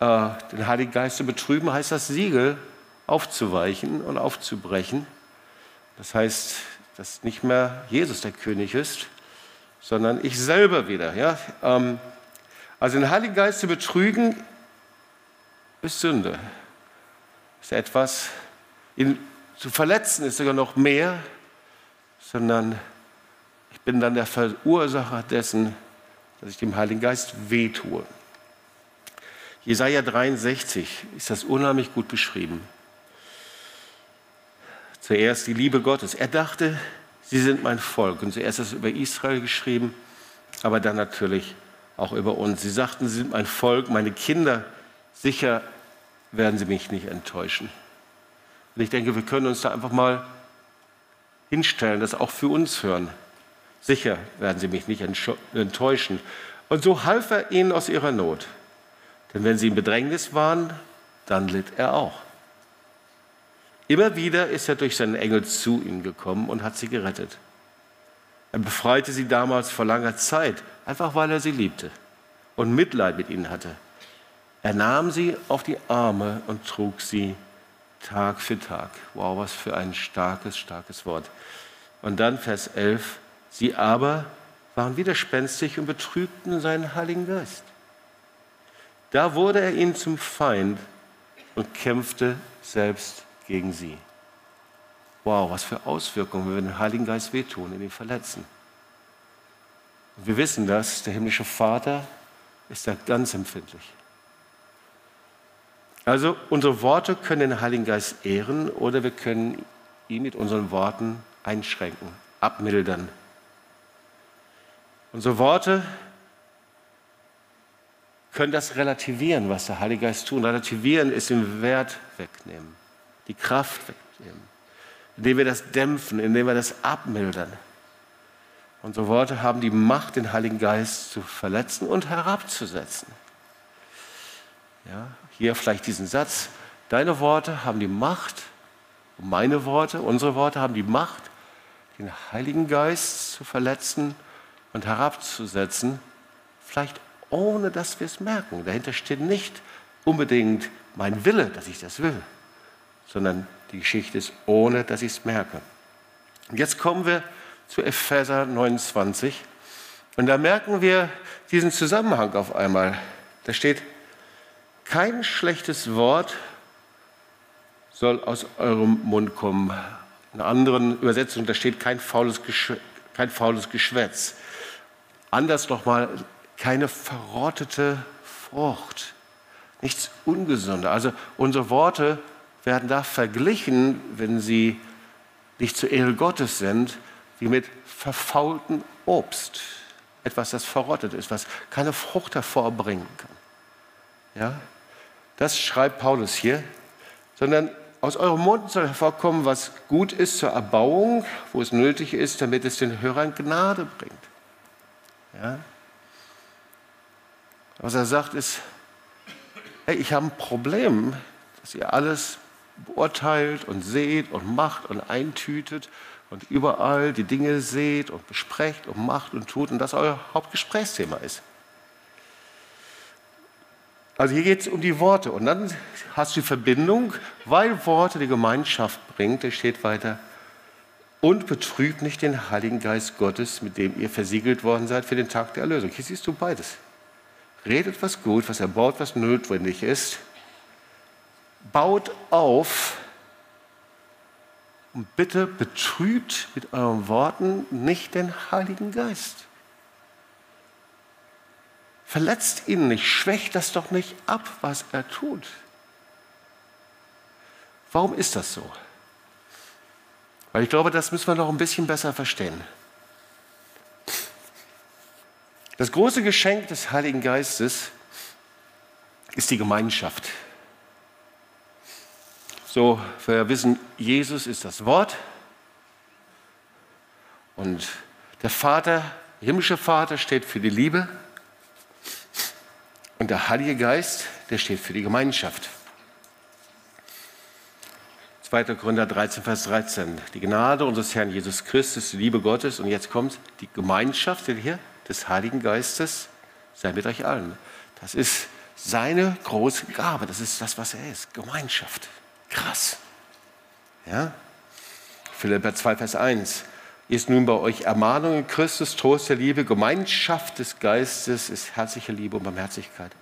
äh, den Heiligen Geist zu betrüben, heißt das Siegel aufzuweichen und aufzubrechen. Das heißt, dass nicht mehr Jesus der König ist, sondern ich selber wieder. Ja? Ähm, also den Heiligen Geist zu betrügen, ist Sünde. Ist etwas, ihn zu verletzen ist sogar noch mehr, sondern ich bin dann der Verursacher dessen, dass ich dem Heiligen Geist wehtue. Jesaja 63 ist das unheimlich gut beschrieben. Zuerst die Liebe Gottes. Er dachte, sie sind mein Volk. Und zuerst ist es über Israel geschrieben, aber dann natürlich auch über uns. Sie sagten, sie sind mein Volk, meine Kinder. Sicher werden sie mich nicht enttäuschen. Und ich denke, wir können uns da einfach mal hinstellen, das auch für uns hören. Sicher werden sie mich nicht enttäuschen. Und so half er ihnen aus ihrer Not. Denn wenn sie in Bedrängnis waren, dann litt er auch. Immer wieder ist er durch seinen Engel zu ihnen gekommen und hat sie gerettet. Er befreite sie damals vor langer Zeit, einfach weil er sie liebte und Mitleid mit ihnen hatte. Er nahm sie auf die Arme und trug sie Tag für Tag. Wow, was für ein starkes, starkes Wort. Und dann Vers 11. Sie aber waren widerspenstig und betrübten seinen Heiligen Geist. Da wurde er ihnen zum Feind und kämpfte selbst gegen sie. Wow, was für Auswirkungen, wenn wir den Heiligen Geist wehtun, in ihn verletzen. Und wir wissen das, der himmlische Vater ist da ganz empfindlich. Also unsere Worte können den Heiligen Geist ehren oder wir können ihn mit unseren Worten einschränken, abmildern. Unsere Worte können das relativieren, was der Heilige Geist tut. Relativieren ist den Wert wegnehmen, die Kraft wegnehmen, indem wir das dämpfen, indem wir das abmildern. Unsere Worte haben die Macht, den Heiligen Geist zu verletzen und herabzusetzen. Ja, hier vielleicht diesen Satz. Deine Worte haben die Macht, meine Worte, unsere Worte haben die Macht, den Heiligen Geist zu verletzen und herabzusetzen, vielleicht ohne dass wir es merken. Dahinter steht nicht unbedingt mein Wille, dass ich das will, sondern die Geschichte ist ohne, dass ich es merke. Und jetzt kommen wir zu Epheser 29 und da merken wir diesen Zusammenhang auf einmal. Da steht, kein schlechtes Wort soll aus eurem Mund kommen. In einer anderen Übersetzung, da steht kein faules, kein faules Geschwätz. Anders nochmal, keine verrottete Frucht, nichts Ungesundes. Also unsere Worte werden da verglichen, wenn sie nicht zur Ehre Gottes sind, wie mit verfaultem Obst. Etwas, das verrottet ist, was keine Frucht hervorbringen kann. Ja? Das schreibt Paulus hier, sondern aus eurem Mund soll hervorkommen, was gut ist zur Erbauung, wo es nötig ist, damit es den Hörern Gnade bringt. Ja? Was er sagt ist, hey, ich habe ein Problem, dass ihr alles beurteilt und seht und macht und eintütet und überall die Dinge seht und besprecht und macht und tut und das euer Hauptgesprächsthema ist. Also hier geht es um die Worte und dann hast du die Verbindung, weil Worte die Gemeinschaft bringt, da steht weiter, und betrübt nicht den Heiligen Geist Gottes, mit dem ihr versiegelt worden seid für den Tag der Erlösung. Hier siehst du beides. Redet was gut, was erbaut, was notwendig ist. Baut auf und bitte betrübt mit euren Worten nicht den Heiligen Geist. Verletzt ihn nicht, schwächt das doch nicht ab, was er tut. Warum ist das so? Weil ich glaube, das müssen wir noch ein bisschen besser verstehen. Das große Geschenk des Heiligen Geistes ist die Gemeinschaft. So, wir wissen, Jesus ist das Wort und der Vater, der himmlische Vater steht für die Liebe und der Heilige Geist, der steht für die Gemeinschaft. 2. Korinther 13, Vers 13. Die Gnade unseres Herrn Jesus Christus, die Liebe Gottes und jetzt kommt die Gemeinschaft, seht ihr hier, des Heiligen Geistes, sei mit euch allen. Das ist seine große Gabe, das ist das, was er ist, Gemeinschaft. Krass. Ja? Philipper 2, Vers 1. Ist nun bei euch Ermahnung in Christus, Trost der Liebe, Gemeinschaft des Geistes ist herzliche Liebe und Barmherzigkeit.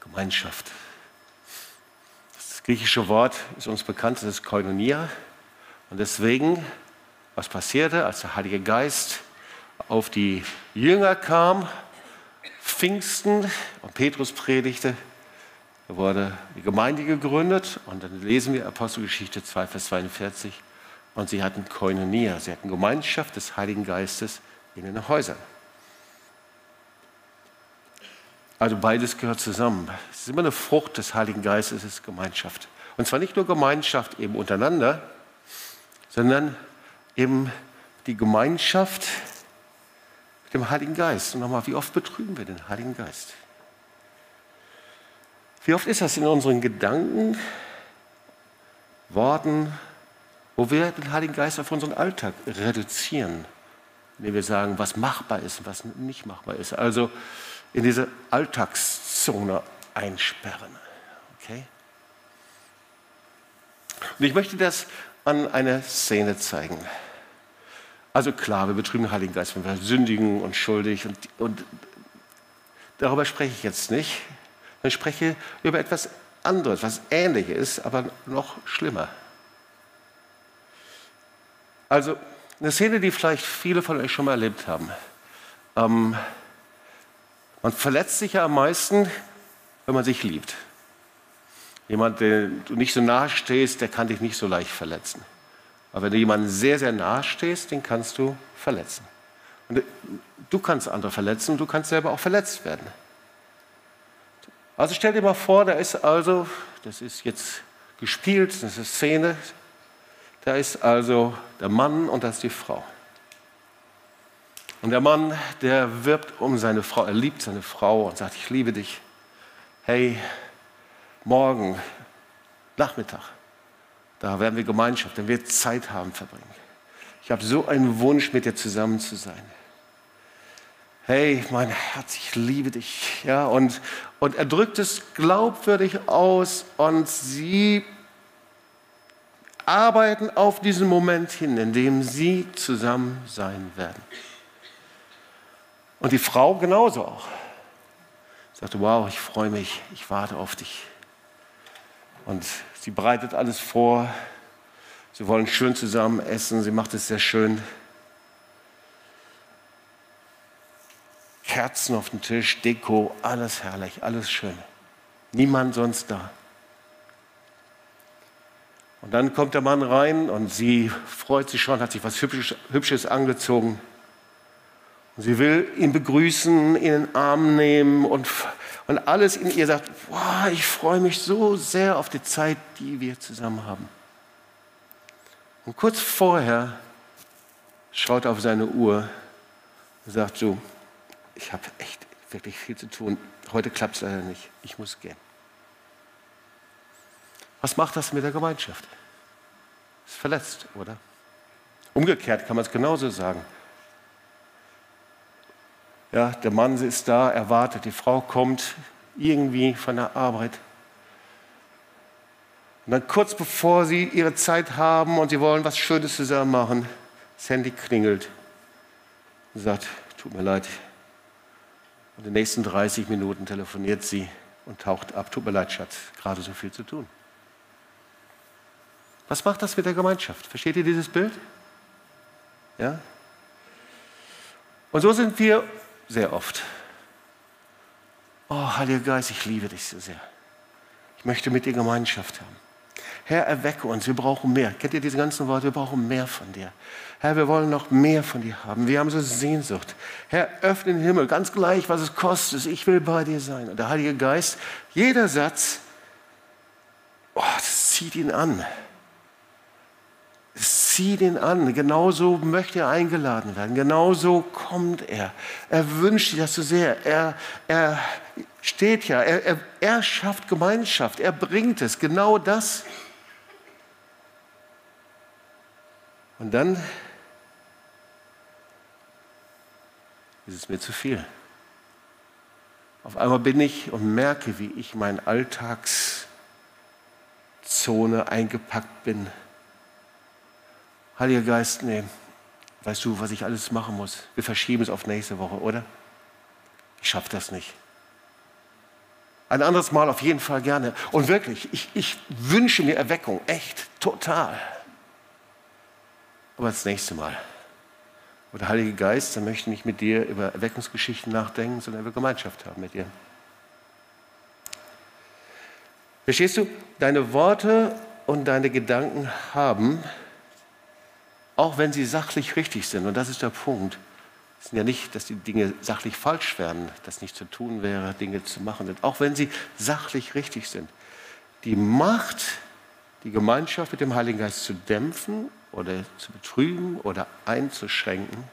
Gemeinschaft. Das griechische Wort ist uns bekannt, das ist Koinonia. Und deswegen, was passierte, als der Heilige Geist auf die Jünger kam, Pfingsten und Petrus predigte, da wurde die Gemeinde gegründet und dann lesen wir Apostelgeschichte 2, Vers 42 und sie hatten Koinonia, sie hatten Gemeinschaft des Heiligen Geistes in den Häusern. Also beides gehört zusammen. Es ist immer eine Frucht des Heiligen Geistes, es ist Gemeinschaft. Und zwar nicht nur Gemeinschaft eben untereinander, sondern eben die Gemeinschaft mit dem Heiligen Geist. Und nochmal, wie oft betrügen wir den Heiligen Geist? Wie oft ist das in unseren Gedanken, Worten, wo wir den Heiligen Geist auf unseren Alltag reduzieren, indem wir sagen, was machbar ist und was nicht machbar ist. Also in diese Alltagszone einsperren. Okay? Und ich möchte das an einer Szene zeigen. Also klar, wir betrüben den Heiligen Geist, wenn wir sündigen und schuldig und, und darüber spreche ich jetzt nicht. Ich spreche über etwas anderes, was ähnlich ist, aber noch schlimmer. Also eine Szene, die vielleicht viele von euch schon mal erlebt haben. Ähm, man verletzt sich ja am meisten, wenn man sich liebt. Jemand, den du nicht so nahe stehst, der kann dich nicht so leicht verletzen. Aber wenn du jemanden sehr, sehr nahe stehst, den kannst du verletzen. Und du kannst andere verletzen, du kannst selber auch verletzt werden. Also stell dir mal vor, da ist also, das ist jetzt gespielt, das ist eine Szene, da ist also der Mann und das ist die Frau. Und der Mann, der wirbt um seine Frau, er liebt seine Frau und sagt, ich liebe dich. Hey, morgen, Nachmittag, da werden wir Gemeinschaft, wenn wir Zeit haben verbringen. Ich habe so einen Wunsch, mit dir zusammen zu sein. Hey, mein Herz, ich liebe dich. Ja, und, und er drückt es glaubwürdig aus und sie arbeiten auf diesen Moment hin, in dem sie zusammen sein werden. Und die Frau genauso auch. Sagte, wow, ich freue mich, ich warte auf dich. Und sie bereitet alles vor. Sie wollen schön zusammen essen, sie macht es sehr schön. Kerzen auf dem Tisch, Deko, alles herrlich, alles schön. Niemand sonst da. Und dann kommt der Mann rein und sie freut sich schon, hat sich was Hübsches, Hübsches angezogen. Und sie will ihn begrüßen, ihn in den Arm nehmen und, und alles in ihr sagt, wow, ich freue mich so sehr auf die Zeit, die wir zusammen haben. Und kurz vorher schaut er auf seine Uhr und sagt so, ich habe echt wirklich viel zu tun. Heute klappt es leider nicht. Ich muss gehen. Was macht das mit der Gemeinschaft? Ist verletzt, oder? Umgekehrt kann man es genauso sagen. Ja, der Mann ist da, er wartet, die Frau kommt irgendwie von der Arbeit. Und dann kurz bevor sie ihre Zeit haben und sie wollen was Schönes zusammen machen, das Handy klingelt und sagt, tut mir leid. Und in den nächsten 30 Minuten telefoniert sie und taucht ab, tut mir leid, Schatz, gerade so viel zu tun. Was macht das mit der Gemeinschaft? Versteht ihr dieses Bild? Ja? Und so sind wir sehr oft. Oh, Heiliger Geist, ich liebe dich so sehr. Ich möchte mit dir Gemeinschaft haben. Herr, erwecke uns, wir brauchen mehr. Kennt ihr diese ganzen Worte? Wir brauchen mehr von dir. Herr, wir wollen noch mehr von dir haben. Wir haben so Sehnsucht. Herr, öffne den Himmel, ganz gleich, was es kostet. Ich will bei dir sein. Und der Heilige Geist, jeder Satz, oh, das zieht ihn an zieht ihn an. Genauso möchte er eingeladen werden. Genauso kommt er. Er wünscht sich das so sehr. Er, er steht ja. Er, er, er schafft Gemeinschaft. Er bringt es. Genau das. Und dann ist es mir zu viel. Auf einmal bin ich und merke, wie ich meine Alltagszone eingepackt bin. Heiliger Geist, nee, weißt du, was ich alles machen muss? Wir verschieben es auf nächste Woche, oder? Ich schaffe das nicht. Ein anderes Mal auf jeden Fall gerne. Und wirklich, ich, ich wünsche mir Erweckung, echt, total. Aber das nächste Mal. Und der Heilige Geist, der möchte nicht mit dir über Erweckungsgeschichten nachdenken, sondern über Gemeinschaft haben mit dir. Verstehst du? Deine Worte und deine Gedanken haben, auch wenn sie sachlich richtig sind, und das ist der Punkt, es ist ja nicht, dass die Dinge sachlich falsch wären, dass nicht zu tun wäre, Dinge zu machen, auch wenn sie sachlich richtig sind. Die Macht, die Gemeinschaft mit dem Heiligen Geist zu dämpfen oder zu betrügen oder einzuschränken,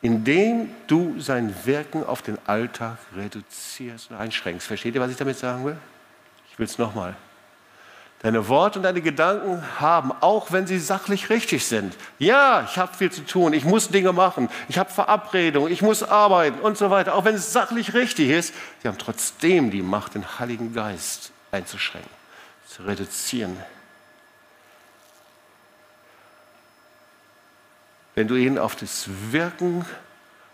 indem du sein Wirken auf den Alltag reduzierst und einschränkst. Versteht ihr, was ich damit sagen will? Ich will es nochmal. Deine Worte und deine Gedanken haben, auch wenn sie sachlich richtig sind. Ja, ich habe viel zu tun, ich muss Dinge machen, ich habe Verabredungen, ich muss arbeiten und so weiter. Auch wenn es sachlich richtig ist, sie haben trotzdem die Macht, den Heiligen Geist einzuschränken, zu reduzieren. wenn du ihn auf das Wirken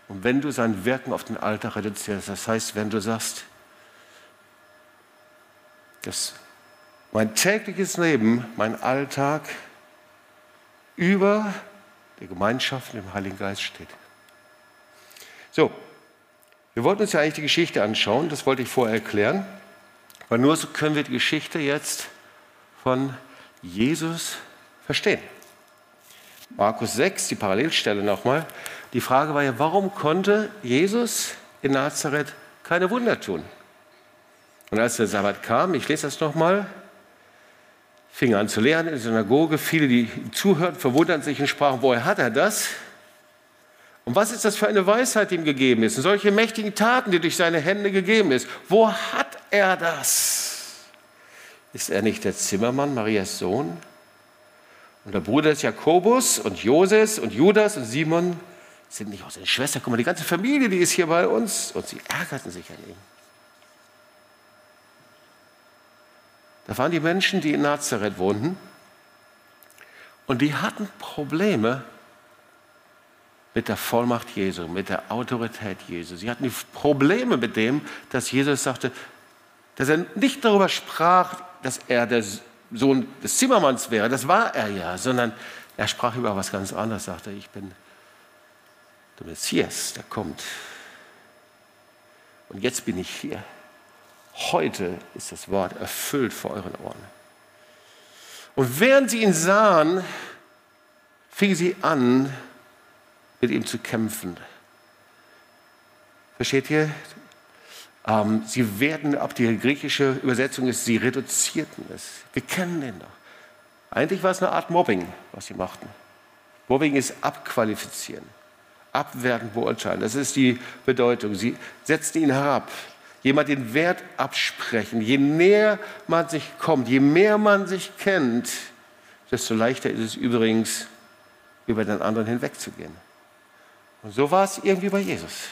und wenn du sein Wirken auf den Alltag reduzierst. Das heißt, wenn du sagst, dass mein tägliches Leben, mein Alltag über der Gemeinschaft mit dem Heiligen Geist steht. So, wir wollten uns ja eigentlich die Geschichte anschauen, das wollte ich vorher erklären, weil nur so können wir die Geschichte jetzt von Jesus verstehen. Markus 6, die Parallelstelle nochmal. Die Frage war ja, warum konnte Jesus in Nazareth keine Wunder tun? Und als der Sabbat kam, ich lese das nochmal, fing an zu lehren in der Synagoge. Viele, die ihm zuhörten, verwunderten sich und sprachen, woher hat er das? Und was ist das für eine Weisheit, die ihm gegeben ist? Und solche mächtigen Taten, die durch seine Hände gegeben ist. Wo hat er das? Ist er nicht der Zimmermann, Marias Sohn? Und der Bruder des Jakobus und Joses und Judas und Simon sind nicht aus seine Schwester. Guck mal, die ganze Familie, die ist hier bei uns. Und sie ärgerten sich an ihm. Da waren die Menschen, die in Nazareth wohnten. Und die hatten Probleme mit der Vollmacht Jesu, mit der Autorität Jesu. Sie hatten Probleme mit dem, dass Jesus sagte, dass er nicht darüber sprach, dass er der Sohn des Zimmermanns wäre, das war er ja, sondern er sprach über was ganz anderes, sagte, ich bin der Messias, der kommt. Und jetzt bin ich hier. Heute ist das Wort erfüllt vor euren Ohren. Und während sie ihn sahen, fingen sie an, mit ihm zu kämpfen. Versteht ihr? Ähm, sie werden, ab die griechische Übersetzung ist, sie reduzierten es. Wir kennen den doch. Eigentlich war es eine Art Mobbing, was sie machten. Mobbing ist abqualifizieren, abwerten, beurteilen. Das ist die Bedeutung. Sie setzten ihn herab. Jemand den Wert absprechen. Je näher man sich kommt, je mehr man sich kennt, desto leichter ist es übrigens, über den anderen hinwegzugehen. Und so war es irgendwie bei Jesus.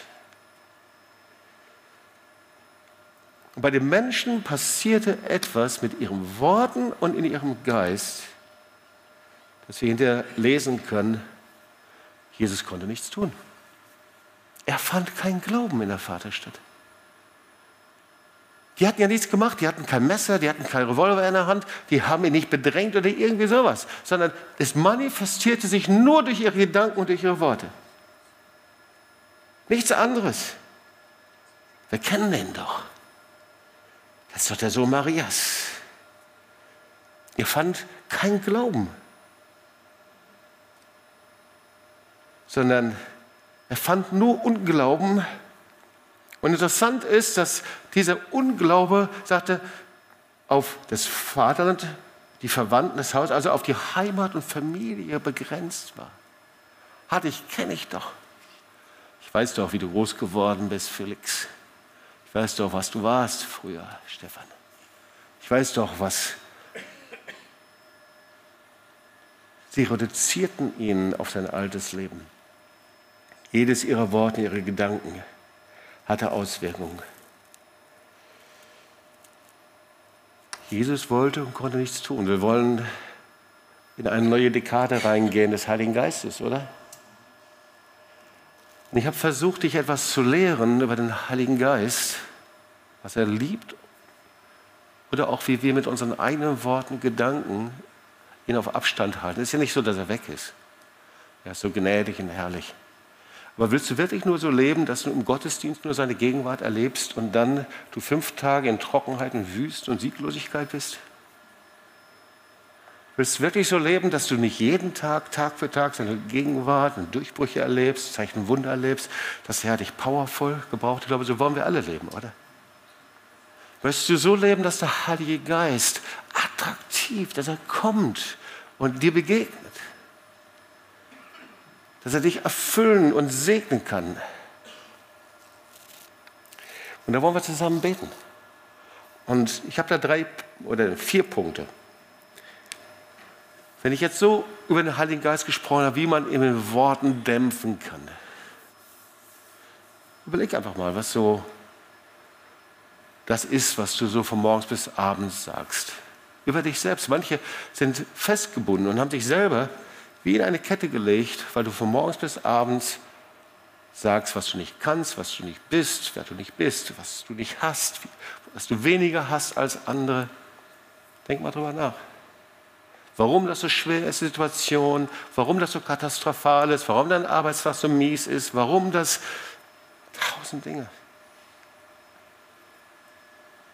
Und bei den Menschen passierte etwas mit ihren Worten und in ihrem Geist, dass wir hinterher lesen können, Jesus konnte nichts tun. Er fand keinen Glauben in der Vaterstadt. Die hatten ja nichts gemacht, die hatten kein Messer, die hatten keinen Revolver in der Hand, die haben ihn nicht bedrängt oder irgendwie sowas, sondern es manifestierte sich nur durch ihre Gedanken und durch ihre Worte. Nichts anderes. Wir kennen den doch. Das ist doch der Sohn Marias. Ihr fand kein Glauben, sondern er fand nur Unglauben. Und interessant ist, dass dieser Unglaube, sagte, auf das Vaterland, die Verwandten, das Haus, also auf die Heimat und Familie begrenzt war. Hatte ich, kenne ich doch. Ich weiß doch, wie du groß geworden bist, Felix. Ich weiß doch, was du warst früher, Stefan. Ich weiß doch, was Sie reduzierten ihn auf sein altes Leben. Jedes ihrer Worte, ihre Gedanken hatte Auswirkungen. Jesus wollte und konnte nichts tun. Wir wollen in eine neue Dekade reingehen des Heiligen Geistes, oder? Und ich habe versucht, dich etwas zu lehren über den Heiligen Geist, was er liebt oder auch wie wir mit unseren eigenen Worten, Gedanken ihn auf Abstand halten. Es ist ja nicht so, dass er weg ist. Er ist so gnädig und herrlich. Aber willst du wirklich nur so leben, dass du im Gottesdienst nur seine Gegenwart erlebst und dann du fünf Tage in Trockenheit und Wüst und Sieglosigkeit bist? Willst du wirklich so leben, dass du nicht jeden Tag, Tag für Tag seine Gegenwart und Durchbrüche erlebst, Zeichen Wunder erlebst, dass er dich powervoll gebraucht? Ich glaube, so wollen wir alle leben, oder? Möchtest du so leben, dass der Heilige Geist attraktiv, dass er kommt und dir begegnet? Dass er dich erfüllen und segnen kann? Und da wollen wir zusammen beten. Und ich habe da drei oder vier Punkte. Wenn ich jetzt so über den Heiligen Geist gesprochen habe, wie man ihn in Worten dämpfen kann, überleg einfach mal, was so das ist, was du so von morgens bis abends sagst. Über dich selbst. Manche sind festgebunden und haben sich selber wie in eine Kette gelegt, weil du von morgens bis abends sagst, was du nicht kannst, was du nicht bist, wer du nicht bist, was du nicht hast, was du weniger hast als andere. Denk mal drüber nach. Warum das so schwer ist, die Situation, warum das so katastrophal ist, warum dein Arbeitstag so mies ist, warum das tausend Dinge.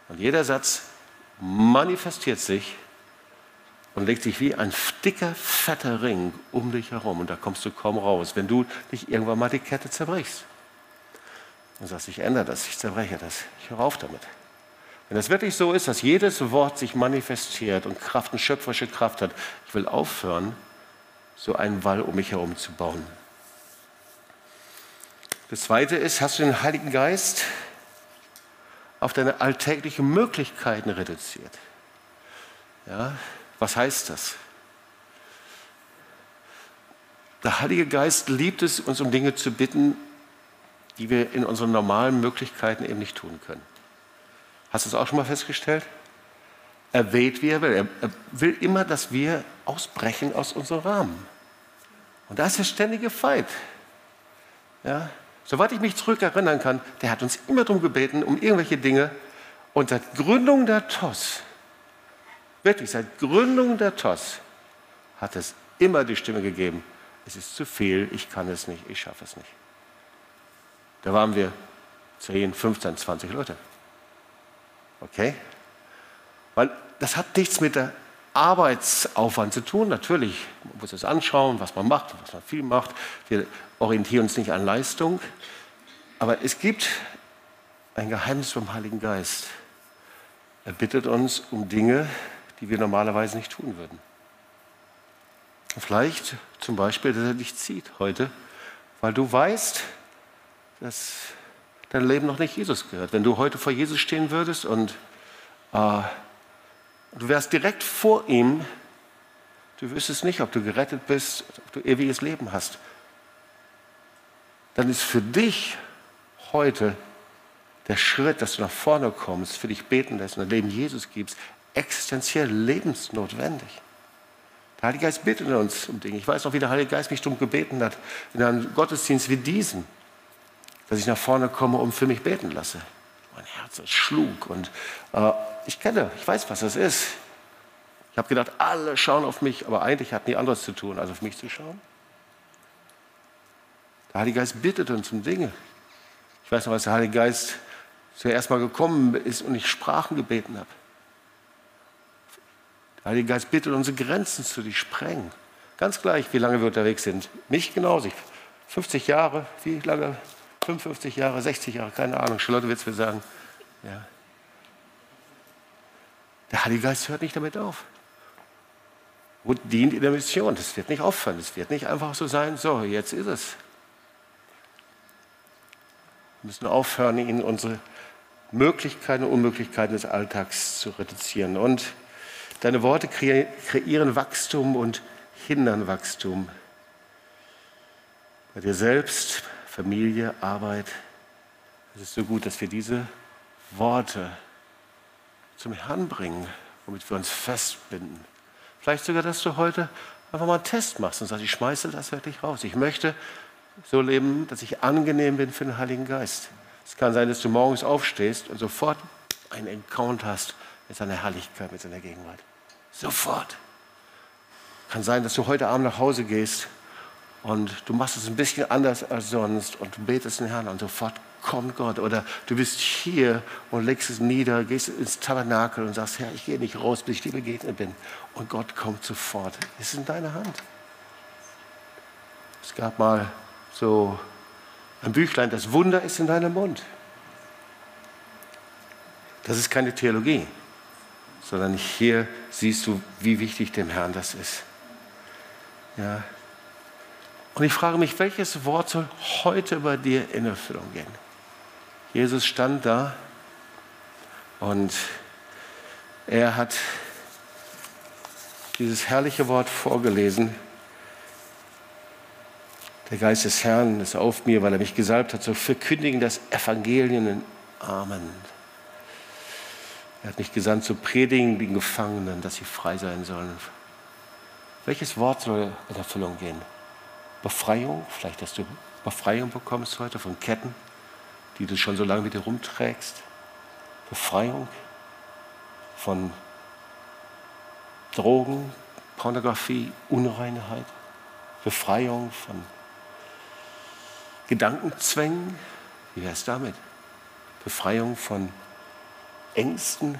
Und jeder Satz manifestiert sich und legt sich wie ein dicker, fetter Ring um dich herum. Und da kommst du kaum raus, wenn du nicht irgendwann mal die Kette zerbrichst. Und sagst, ich ändere das, ich zerbreche das, ich höre auf damit. Wenn es wirklich so ist, dass jedes Wort sich manifestiert und Kraft, eine schöpferische Kraft hat, ich will aufhören, so einen Wall um mich herum zu bauen. Das Zweite ist, hast du den Heiligen Geist auf deine alltäglichen Möglichkeiten reduziert. Ja, was heißt das? Der Heilige Geist liebt es, uns um Dinge zu bitten, die wir in unseren normalen Möglichkeiten eben nicht tun können. Hast du es auch schon mal festgestellt? Er wählt, wie er will. Er will immer, dass wir ausbrechen aus unserem Rahmen. Und da ist der ständige Feind. Ja? Soweit ich mich zurückerinnern kann, der hat uns immer darum gebeten, um irgendwelche Dinge. Und seit Gründung der TOS, wirklich seit Gründung der TOS, hat es immer die Stimme gegeben, es ist zu viel, ich kann es nicht, ich schaffe es nicht. Da waren wir 10, 15, 20 Leute. Okay? Weil das hat nichts mit der Arbeitsaufwand zu tun. Natürlich, man muss es anschauen, was man macht, was man viel macht. Wir orientieren uns nicht an Leistung. Aber es gibt ein Geheimnis vom Heiligen Geist. Er bittet uns um Dinge, die wir normalerweise nicht tun würden. Vielleicht zum Beispiel, dass er dich zieht heute, weil du weißt, dass dein Leben noch nicht Jesus gehört. Wenn du heute vor Jesus stehen würdest und äh, Du wärst direkt vor ihm. Du wüsstest nicht, ob du gerettet bist, ob du ewiges Leben hast. Dann ist für dich heute der Schritt, dass du nach vorne kommst, für dich beten lässt und dein Leben Jesus gibst, existenziell lebensnotwendig. Der Heilige Geist bittet uns um Dinge. Ich weiß noch, wie der Heilige Geist mich darum gebeten hat, in einem Gottesdienst wie diesem, dass ich nach vorne komme und für mich beten lasse. Mein Herz schlug und äh, ich kenne, ich weiß, was das ist. Ich habe gedacht, alle schauen auf mich, aber eigentlich hatten die anderes zu tun, als auf mich zu schauen. Der Heilige Geist bittet uns um Dinge. Ich weiß noch, als der Heilige Geist zuerst mal gekommen ist und ich Sprachen gebeten habe. Der Heilige Geist bittet unsere Grenzen zu sprengen. Ganz gleich, wie lange wir unterwegs sind. Nicht genau, 50 Jahre, wie lange 55 Jahre, 60 Jahre, keine Ahnung. Charlotte wird es mir sagen. Ja. Der Heilige Geist hört nicht damit auf. Und dient in der Mission. Das wird nicht aufhören. Das wird nicht einfach so sein, so, jetzt ist es. Wir müssen aufhören, ihn unsere Möglichkeiten und Unmöglichkeiten des Alltags zu reduzieren. Und deine Worte kreieren Wachstum und hindern Wachstum. Bei dir selbst, Familie, Arbeit. Es ist so gut, dass wir diese Worte zum Herrn bringen, womit wir uns festbinden. Vielleicht sogar, dass du heute einfach mal einen Test machst und sagst, ich schmeiße das wirklich raus. Ich möchte so leben, dass ich angenehm bin für den Heiligen Geist. Es kann sein, dass du morgens aufstehst und sofort einen Encounter hast mit seiner Herrlichkeit, mit seiner Gegenwart. Sofort. Kann sein, dass du heute Abend nach Hause gehst und du machst es ein bisschen anders als sonst und du betest den Herrn und sofort kommt Gott. Oder du bist hier und legst es nieder, gehst ins Tabernakel und sagst, Herr, ich gehe nicht raus, bis ich dir begegnet bin. Und Gott kommt sofort. Es ist in deiner Hand. Es gab mal so ein Büchlein, das Wunder ist in deinem Mund. Das ist keine Theologie, sondern hier siehst du, wie wichtig dem Herrn das ist. Ja. Und ich frage mich, welches Wort soll heute bei dir in Erfüllung gehen? Jesus stand da und er hat dieses herrliche Wort vorgelesen. Der Geist des Herrn ist auf mir, weil er mich gesalbt hat, so verkündigen das Evangelium in Amen. Er hat mich gesandt zu predigen den Gefangenen, dass sie frei sein sollen. Welches Wort soll in Erfüllung gehen? Befreiung, vielleicht dass du Befreiung bekommst heute von Ketten, die du schon so lange mit dir rumträgst. Befreiung von Drogen, Pornografie, Unreinheit. Befreiung von Gedankenzwängen. Wie wäre es damit? Befreiung von Ängsten.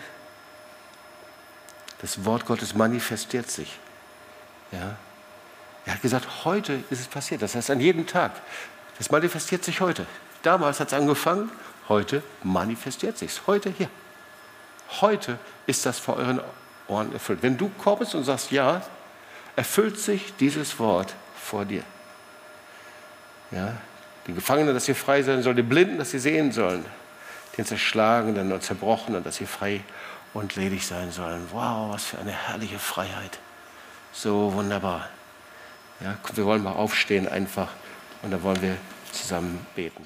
Das Wort Gottes manifestiert sich. Ja? Er hat gesagt, heute ist es passiert. Das heißt, an jedem Tag. Das manifestiert sich heute. Damals hat es angefangen, heute manifestiert sich es. Heute hier. Heute ist das vor euren Ohren erfüllt. Wenn du kommst und sagst, ja, erfüllt sich dieses Wort vor dir. Ja, die Gefangenen, dass sie frei sein sollen, die Blinden, dass sie sehen sollen, den Zerschlagenen und Zerbrochenen, dass sie frei und ledig sein sollen. Wow, was für eine herrliche Freiheit. So wunderbar. Ja, wir wollen mal aufstehen einfach und da wollen wir zusammen beten.